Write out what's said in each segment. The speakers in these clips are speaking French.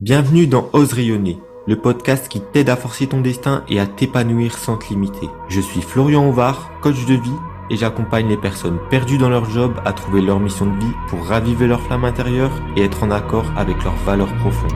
Bienvenue dans Ose rayonner, le podcast qui t'aide à forcer ton destin et à t'épanouir sans te limiter. Je suis Florian Ovard, coach de vie, et j'accompagne les personnes perdues dans leur job à trouver leur mission de vie pour raviver leur flamme intérieure et être en accord avec leurs valeurs profondes.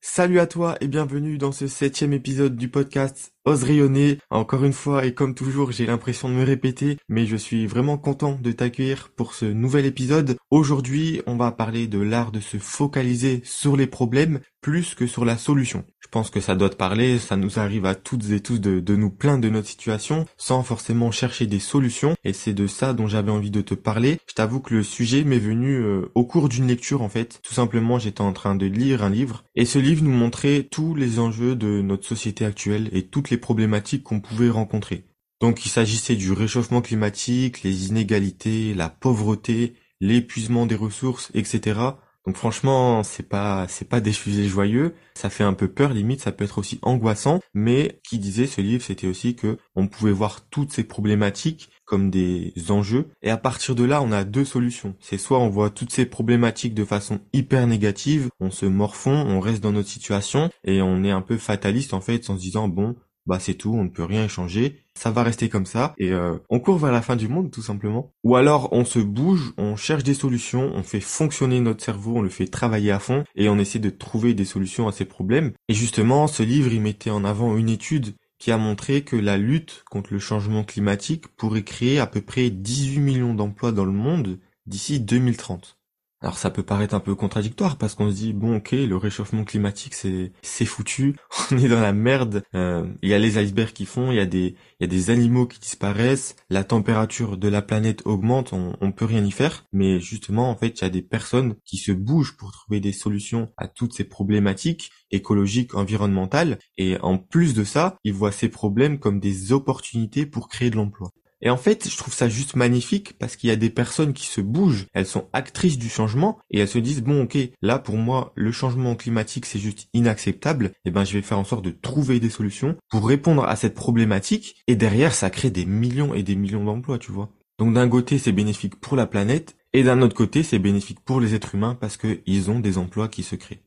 Salut à toi et bienvenue dans ce septième épisode du podcast Ose rayonner. Encore une fois et comme toujours, j'ai l'impression de me répéter, mais je suis vraiment content de t'accueillir pour ce nouvel épisode. Aujourd'hui, on va parler de l'art de se focaliser sur les problèmes plus que sur la solution. Je pense que ça doit te parler, ça nous arrive à toutes et tous de, nous plaindre de notre situation sans forcément chercher des solutions et c'est de ça dont j'avais envie de te parler. Je t'avoue que le sujet m'est venu euh, au cours d'une lecture en fait. Tout simplement j'étais en train de lire un livre et ce livre nous montrait tous les enjeux de notre société actuelle et toutes les problématiques qu'on pouvait rencontrer. Donc il s'agissait du réchauffement climatique, les inégalités, la pauvreté, l'épuisement des ressources, etc. Donc franchement, c'est pas c'est pas des sujets joyeux, ça fait un peu peur limite, ça peut être aussi angoissant, mais qui disait ce livre, c'était aussi que on pouvait voir toutes ces problématiques comme des enjeux et à partir de là, on a deux solutions. C'est soit on voit toutes ces problématiques de façon hyper négative, on se morfond, on reste dans notre situation et on est un peu fataliste en fait en se disant bon, bah c'est tout, on ne peut rien changer, ça va rester comme ça et euh, on court vers la fin du monde tout simplement. Ou alors on se bouge, on cherche des solutions, on fait fonctionner notre cerveau, on le fait travailler à fond et on essaie de trouver des solutions à ces problèmes. Et justement, ce livre il mettait en avant une étude qui a montré que la lutte contre le changement climatique pourrait créer à peu près 18 millions d'emplois dans le monde d'ici 2030. Alors ça peut paraître un peu contradictoire parce qu'on se dit bon ok le réchauffement climatique c'est c'est foutu on est dans la merde euh, il y a les icebergs qui font il y a des il y a des animaux qui disparaissent la température de la planète augmente on, on peut rien y faire. Mais justement en fait il y a des personnes qui se bougent pour trouver des solutions à toutes ces problématiques écologiques environnementales et en plus de ça ils voient ces problèmes comme des opportunités pour créer de l'emploi et en fait, je trouve ça juste magnifique parce qu'il y a des personnes qui se bougent, elles sont actrices du changement et elles se disent bon ok, là pour moi le changement climatique c'est juste inacceptable, et eh ben je vais faire en sorte de trouver des solutions pour répondre à cette problématique et derrière ça crée des millions et des millions d'emplois, tu vois. Donc d'un côté c'est bénéfique pour la planète et d'un autre côté c'est bénéfique pour les êtres humains parce qu'ils ont des emplois qui se créent.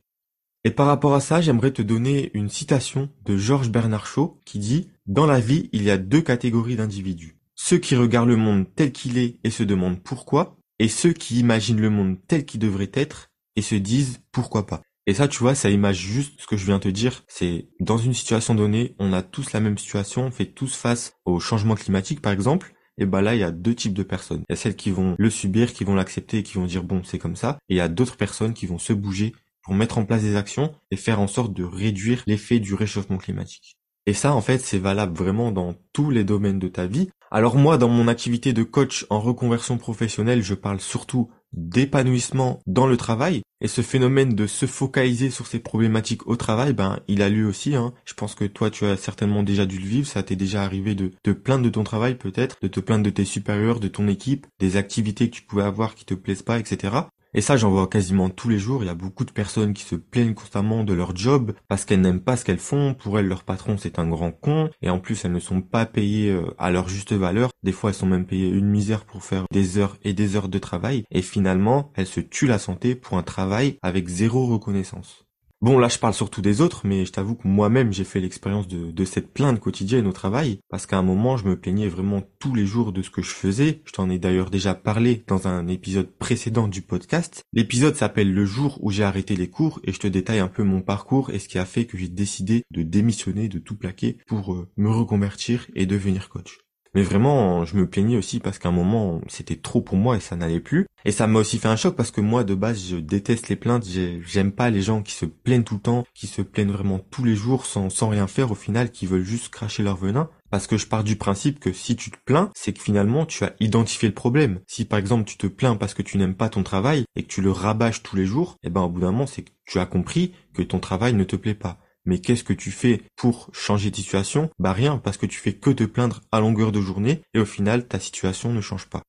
Et par rapport à ça, j'aimerais te donner une citation de Georges Bernard Shaw qui dit Dans la vie, il y a deux catégories d'individus ceux qui regardent le monde tel qu'il est et se demandent pourquoi, et ceux qui imaginent le monde tel qu'il devrait être et se disent pourquoi pas. Et ça, tu vois, ça image juste ce que je viens de te dire. C'est dans une situation donnée, on a tous la même situation, on fait tous face au changement climatique, par exemple. Et bah là, il y a deux types de personnes. Il y a celles qui vont le subir, qui vont l'accepter et qui vont dire bon, c'est comme ça. Et il y a d'autres personnes qui vont se bouger pour mettre en place des actions et faire en sorte de réduire l'effet du réchauffement climatique. Et ça, en fait, c'est valable vraiment dans tous les domaines de ta vie. Alors moi, dans mon activité de coach en reconversion professionnelle, je parle surtout d'épanouissement dans le travail. Et ce phénomène de se focaliser sur ces problématiques au travail, ben, il a lieu aussi. Hein. Je pense que toi, tu as certainement déjà dû le vivre. Ça t'est déjà arrivé de te plaindre de ton travail, peut-être, de te plaindre de tes supérieurs, de ton équipe, des activités que tu pouvais avoir qui te plaisent pas, etc. Et ça, j'en vois quasiment tous les jours. Il y a beaucoup de personnes qui se plaignent constamment de leur job parce qu'elles n'aiment pas ce qu'elles font. Pour elles, leur patron, c'est un grand con. Et en plus, elles ne sont pas payées euh, à leur juste valeur. Des fois, elles sont même payées une misère pour faire des heures et des heures de travail. Et finalement, elles se tuent la santé pour un travail avec zéro reconnaissance. Bon, là, je parle surtout des autres, mais je t'avoue que moi-même, j'ai fait l'expérience de, cette plainte quotidienne au travail, parce qu'à un moment, je me plaignais vraiment tous les jours de ce que je faisais. Je t'en ai d'ailleurs déjà parlé dans un épisode précédent du podcast. L'épisode s'appelle Le jour où j'ai arrêté les cours, et je te détaille un peu mon parcours et ce qui a fait que j'ai décidé de démissionner, de tout plaquer pour euh, me reconvertir et devenir coach. Mais vraiment, je me plaignais aussi parce qu'à un moment, c'était trop pour moi et ça n'allait plus. Et ça m'a aussi fait un choc parce que moi, de base, je déteste les plaintes. J'aime pas les gens qui se plaignent tout le temps, qui se plaignent vraiment tous les jours sans, sans rien faire au final, qui veulent juste cracher leur venin. Parce que je pars du principe que si tu te plains, c'est que finalement tu as identifié le problème. Si par exemple tu te plains parce que tu n'aimes pas ton travail et que tu le rabâches tous les jours, eh ben au bout d'un moment c'est que tu as compris que ton travail ne te plaît pas. Mais qu'est-ce que tu fais pour changer de situation? Bah rien, parce que tu fais que te plaindre à longueur de journée et au final ta situation ne change pas.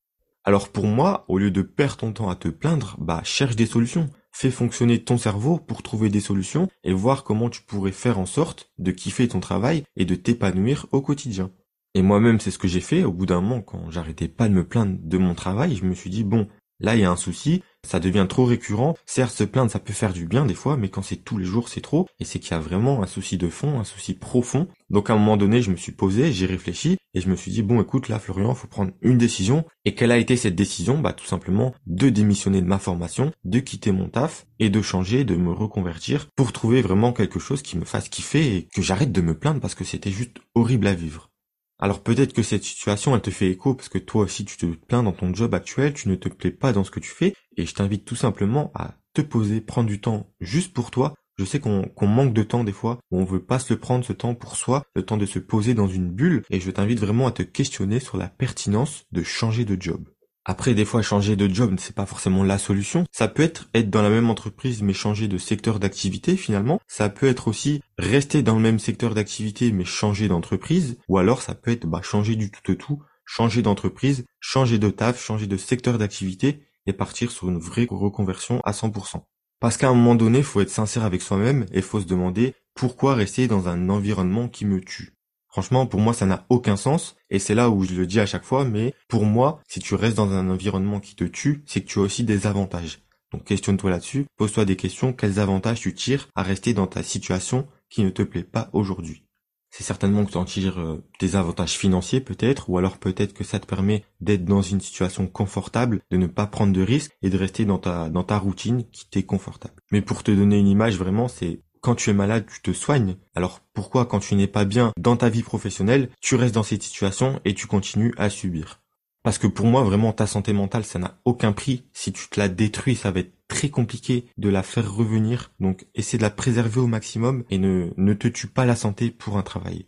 Alors pour moi, au lieu de perdre ton temps à te plaindre, bah cherche des solutions. Fais fonctionner ton cerveau pour trouver des solutions et voir comment tu pourrais faire en sorte de kiffer ton travail et de t'épanouir au quotidien. Et moi-même, c'est ce que j'ai fait. Au bout d'un moment, quand j'arrêtais pas de me plaindre de mon travail, je me suis dit, bon, Là, il y a un souci, ça devient trop récurrent. Certes, se plaindre, ça peut faire du bien des fois, mais quand c'est tous les jours, c'est trop. Et c'est qu'il y a vraiment un souci de fond, un souci profond. Donc à un moment donné, je me suis posé, j'ai réfléchi, et je me suis dit, bon écoute, là Florian, faut prendre une décision. Et quelle a été cette décision? Bah tout simplement de démissionner de ma formation, de quitter mon taf, et de changer, de me reconvertir, pour trouver vraiment quelque chose qui me fasse kiffer, et que j'arrête de me plaindre parce que c'était juste horrible à vivre. Alors peut-être que cette situation, elle te fait écho parce que toi aussi tu te plains dans ton job actuel, tu ne te plais pas dans ce que tu fais, et je t'invite tout simplement à te poser, prendre du temps juste pour toi. Je sais qu'on manque de temps des fois, on veut pas se le prendre ce temps pour soi, le temps de se poser dans une bulle, et je t'invite vraiment à te questionner sur la pertinence de changer de job. Après, des fois, changer de job, c'est pas forcément la solution. Ça peut être être dans la même entreprise, mais changer de secteur d'activité, finalement. Ça peut être aussi rester dans le même secteur d'activité, mais changer d'entreprise. Ou alors, ça peut être, bah, changer du tout au tout, changer d'entreprise, changer de taf, changer de secteur d'activité, et partir sur une vraie reconversion à 100%. Parce qu'à un moment donné, faut être sincère avec soi-même, et faut se demander pourquoi rester dans un environnement qui me tue. Franchement, pour moi, ça n'a aucun sens. Et c'est là où je le dis à chaque fois, mais pour moi, si tu restes dans un environnement qui te tue, c'est que tu as aussi des avantages. Donc questionne-toi là-dessus, pose-toi des questions, quels avantages tu tires à rester dans ta situation qui ne te plaît pas aujourd'hui? C'est certainement que tu en tires euh, des avantages financiers peut-être, ou alors peut-être que ça te permet d'être dans une situation confortable, de ne pas prendre de risques et de rester dans ta, dans ta routine qui t'est confortable. Mais pour te donner une image vraiment, c'est quand tu es malade, tu te soignes. Alors pourquoi quand tu n'es pas bien dans ta vie professionnelle, tu restes dans cette situation et tu continues à subir? Parce que pour moi, vraiment, ta santé mentale, ça n'a aucun prix. Si tu te la détruis, ça va être très compliqué de la faire revenir. Donc essaie de la préserver au maximum et ne, ne te tue pas la santé pour un travail.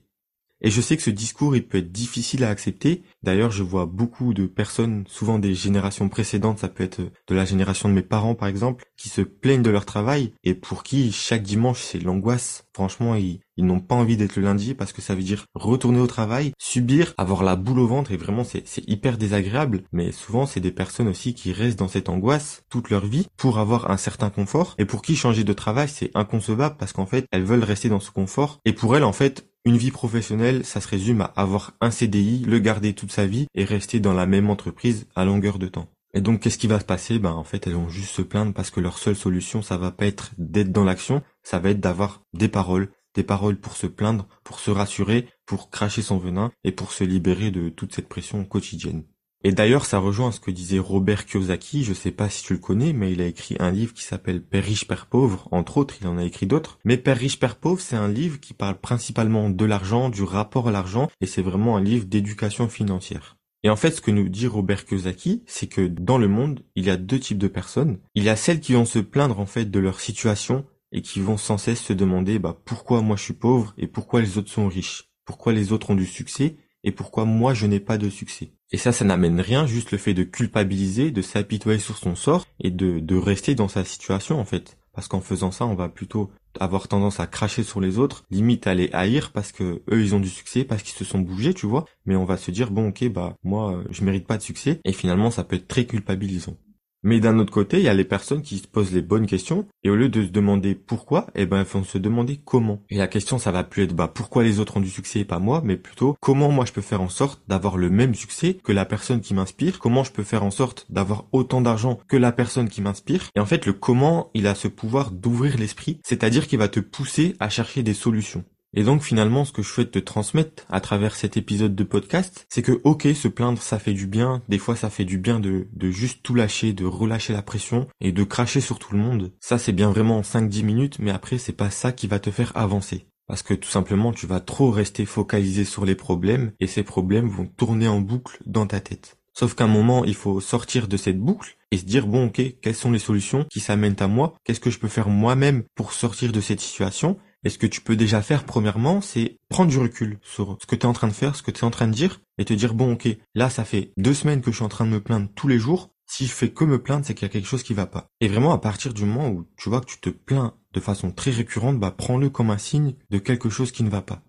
Et je sais que ce discours, il peut être difficile à accepter. D'ailleurs, je vois beaucoup de personnes, souvent des générations précédentes, ça peut être de la génération de mes parents par exemple, qui se plaignent de leur travail et pour qui chaque dimanche c'est l'angoisse. Franchement, ils, ils n'ont pas envie d'être le lundi parce que ça veut dire retourner au travail, subir, avoir la boule au ventre et vraiment c'est hyper désagréable. Mais souvent c'est des personnes aussi qui restent dans cette angoisse toute leur vie pour avoir un certain confort et pour qui changer de travail c'est inconcevable parce qu'en fait elles veulent rester dans ce confort et pour elles en fait une vie professionnelle, ça se résume à avoir un CDI, le garder toute sa vie et rester dans la même entreprise à longueur de temps. Et donc, qu'est-ce qui va se passer? Ben, en fait, elles vont juste se plaindre parce que leur seule solution, ça va pas être d'être dans l'action, ça va être d'avoir des paroles, des paroles pour se plaindre, pour se rassurer, pour cracher son venin et pour se libérer de toute cette pression quotidienne. Et d'ailleurs, ça rejoint ce que disait Robert Kiyosaki, je sais pas si tu le connais, mais il a écrit un livre qui s'appelle Père riche, Père pauvre, entre autres, il en a écrit d'autres. Mais Père riche, Père pauvre, c'est un livre qui parle principalement de l'argent, du rapport à l'argent, et c'est vraiment un livre d'éducation financière. Et en fait, ce que nous dit Robert Kiyosaki, c'est que dans le monde, il y a deux types de personnes. Il y a celles qui vont se plaindre en fait de leur situation et qui vont sans cesse se demander bah, pourquoi moi je suis pauvre et pourquoi les autres sont riches, pourquoi les autres ont du succès et pourquoi moi je n'ai pas de succès. Et ça, ça n'amène rien, juste le fait de culpabiliser, de s'apitoyer sur son sort et de, de rester dans sa situation en fait. Parce qu'en faisant ça, on va plutôt avoir tendance à cracher sur les autres, limite à les haïr parce que eux ils ont du succès, parce qu'ils se sont bougés, tu vois. Mais on va se dire bon ok bah moi je mérite pas de succès et finalement ça peut être très culpabilisant. Mais d'un autre côté, il y a les personnes qui se posent les bonnes questions et au lieu de se demander pourquoi, eh ben elles vont se demander comment. Et la question ça va plus être bah pourquoi les autres ont du succès et pas moi, mais plutôt comment moi je peux faire en sorte d'avoir le même succès que la personne qui m'inspire, comment je peux faire en sorte d'avoir autant d'argent que la personne qui m'inspire? Et en fait, le comment, il a ce pouvoir d'ouvrir l'esprit, c'est-à-dire qu'il va te pousser à chercher des solutions. Et donc finalement, ce que je souhaite te transmettre à travers cet épisode de podcast, c'est que ok, se plaindre, ça fait du bien. Des fois, ça fait du bien de, de juste tout lâcher, de relâcher la pression et de cracher sur tout le monde. Ça, c'est bien vraiment en 5-10 minutes, mais après, c'est pas ça qui va te faire avancer. Parce que tout simplement, tu vas trop rester focalisé sur les problèmes et ces problèmes vont tourner en boucle dans ta tête. Sauf qu'à un moment, il faut sortir de cette boucle et se dire, bon, ok, quelles sont les solutions qui s'amènent à moi? Qu'est-ce que je peux faire moi-même pour sortir de cette situation? Et ce que tu peux déjà faire premièrement, c'est prendre du recul sur ce que tu es en train de faire, ce que tu es en train de dire, et te dire, bon ok, là ça fait deux semaines que je suis en train de me plaindre tous les jours, si je fais que me plaindre, c'est qu'il y a quelque chose qui va pas. Et vraiment, à partir du moment où tu vois que tu te plains de façon très récurrente, bah prends-le comme un signe de quelque chose qui ne va pas.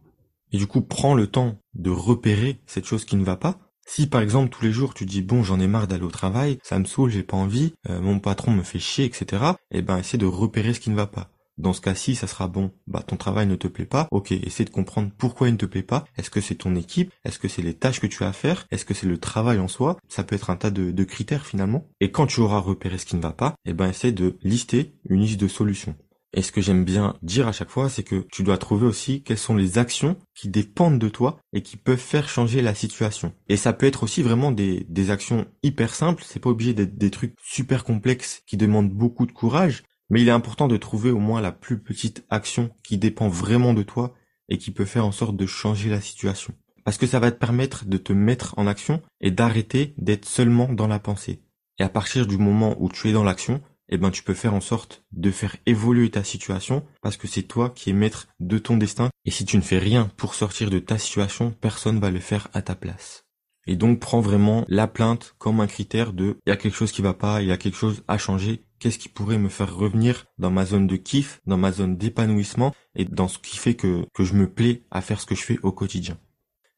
Et du coup, prends le temps de repérer cette chose qui ne va pas. Si par exemple tous les jours tu dis bon j'en ai marre d'aller au travail, ça me saoule, j'ai pas envie, euh, mon patron me fait chier, etc. Eh ben essaie de repérer ce qui ne va pas. Dans ce cas-ci, ça sera bon. Bah, ton travail ne te plaît pas. Ok, essaie de comprendre pourquoi il ne te plaît pas. Est-ce que c'est ton équipe? Est-ce que c'est les tâches que tu as à faire? Est-ce que c'est le travail en soi? Ça peut être un tas de, critères finalement. Et quand tu auras repéré ce qui ne va pas, eh ben, essaie de lister une liste de solutions. Et ce que j'aime bien dire à chaque fois, c'est que tu dois trouver aussi quelles sont les actions qui dépendent de toi et qui peuvent faire changer la situation. Et ça peut être aussi vraiment des, des actions hyper simples, c'est pas obligé d'être des trucs super complexes qui demandent beaucoup de courage, mais il est important de trouver au moins la plus petite action qui dépend vraiment de toi et qui peut faire en sorte de changer la situation. Parce que ça va te permettre de te mettre en action et d'arrêter d'être seulement dans la pensée. Et à partir du moment où tu es dans l'action, eh ben tu peux faire en sorte de faire évoluer ta situation parce que c'est toi qui es maître de ton destin et si tu ne fais rien pour sortir de ta situation, personne va le faire à ta place. Et donc prends vraiment la plainte comme un critère de il y a quelque chose qui va pas, il y a quelque chose à changer, qu'est-ce qui pourrait me faire revenir dans ma zone de kiff, dans ma zone d'épanouissement et dans ce qui fait que, je me plais à faire ce que je fais au quotidien.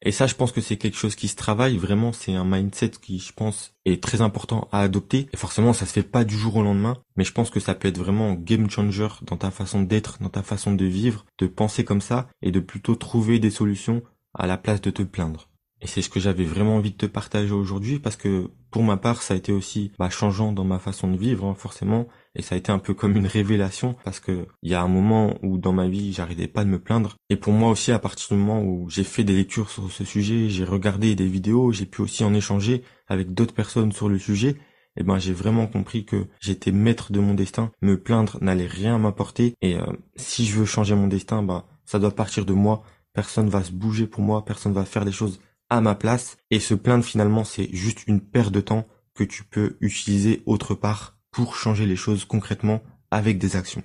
Et ça, je pense que c'est quelque chose qui se travaille. Vraiment, c'est un mindset qui, je pense, est très important à adopter. Et forcément, ça se fait pas du jour au lendemain. Mais je pense que ça peut être vraiment game changer dans ta façon d'être, dans ta façon de vivre, de penser comme ça et de plutôt trouver des solutions à la place de te plaindre. Et c'est ce que j'avais vraiment envie de te partager aujourd'hui parce que pour ma part, ça a été aussi bah, changeant dans ma façon de vivre, hein, forcément. Et ça a été un peu comme une révélation parce que il y a un moment où dans ma vie, j'arrêtais pas de me plaindre. Et pour moi aussi, à partir du moment où j'ai fait des lectures sur ce sujet, j'ai regardé des vidéos, j'ai pu aussi en échanger avec d'autres personnes sur le sujet, et eh ben j'ai vraiment compris que j'étais maître de mon destin. Me plaindre n'allait rien m'apporter. Et euh, si je veux changer mon destin, bah ça doit partir de moi. Personne va se bouger pour moi, personne va faire des choses à ma place. Et se plaindre finalement, c'est juste une perte de temps que tu peux utiliser autre part pour changer les choses concrètement avec des actions.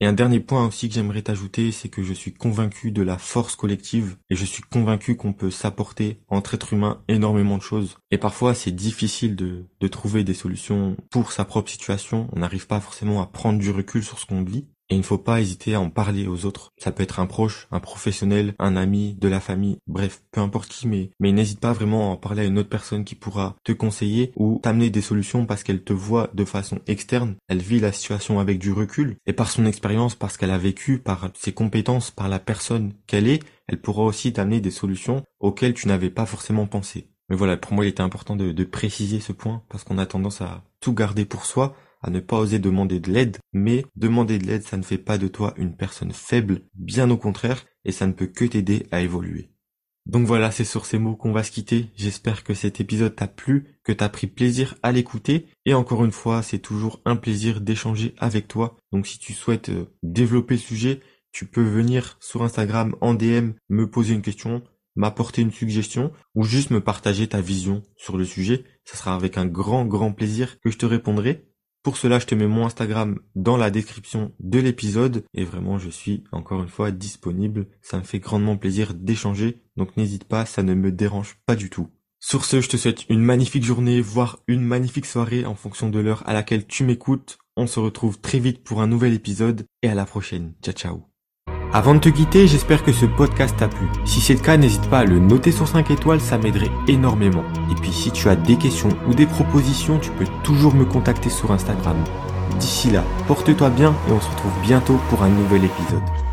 Et un dernier point aussi que j'aimerais t'ajouter, c'est que je suis convaincu de la force collective et je suis convaincu qu'on peut s'apporter entre êtres humains énormément de choses. Et parfois c'est difficile de, de trouver des solutions pour sa propre situation. On n'arrive pas forcément à prendre du recul sur ce qu'on vit. Et il ne faut pas hésiter à en parler aux autres. Ça peut être un proche, un professionnel, un ami, de la famille, bref, peu importe qui, mais, n'hésite pas vraiment à en parler à une autre personne qui pourra te conseiller ou t'amener des solutions parce qu'elle te voit de façon externe. Elle vit la situation avec du recul et par son expérience, parce qu'elle a vécu, par ses compétences, par la personne qu'elle est, elle pourra aussi t'amener des solutions auxquelles tu n'avais pas forcément pensé. Mais voilà, pour moi, il était important de préciser ce point parce qu'on a tendance à tout garder pour soi à ne pas oser demander de l'aide, mais demander de l'aide, ça ne fait pas de toi une personne faible, bien au contraire, et ça ne peut que t'aider à évoluer. Donc voilà, c'est sur ces mots qu'on va se quitter. J'espère que cet épisode t'a plu, que t'as pris plaisir à l'écouter. Et encore une fois, c'est toujours un plaisir d'échanger avec toi. Donc si tu souhaites euh, développer le sujet, tu peux venir sur Instagram en DM me poser une question, m'apporter une suggestion ou juste me partager ta vision sur le sujet. Ça sera avec un grand grand plaisir que je te répondrai. Pour cela, je te mets mon Instagram dans la description de l'épisode et vraiment, je suis encore une fois disponible. Ça me fait grandement plaisir d'échanger, donc n'hésite pas, ça ne me dérange pas du tout. Sur ce, je te souhaite une magnifique journée, voire une magnifique soirée en fonction de l'heure à laquelle tu m'écoutes. On se retrouve très vite pour un nouvel épisode et à la prochaine. Ciao ciao. Avant de te quitter, j'espère que ce podcast t'a plu. Si c'est le cas, n'hésite pas à le noter sur 5 étoiles, ça m'aiderait énormément. Et puis si tu as des questions ou des propositions, tu peux toujours me contacter sur Instagram. D'ici là, porte-toi bien et on se retrouve bientôt pour un nouvel épisode.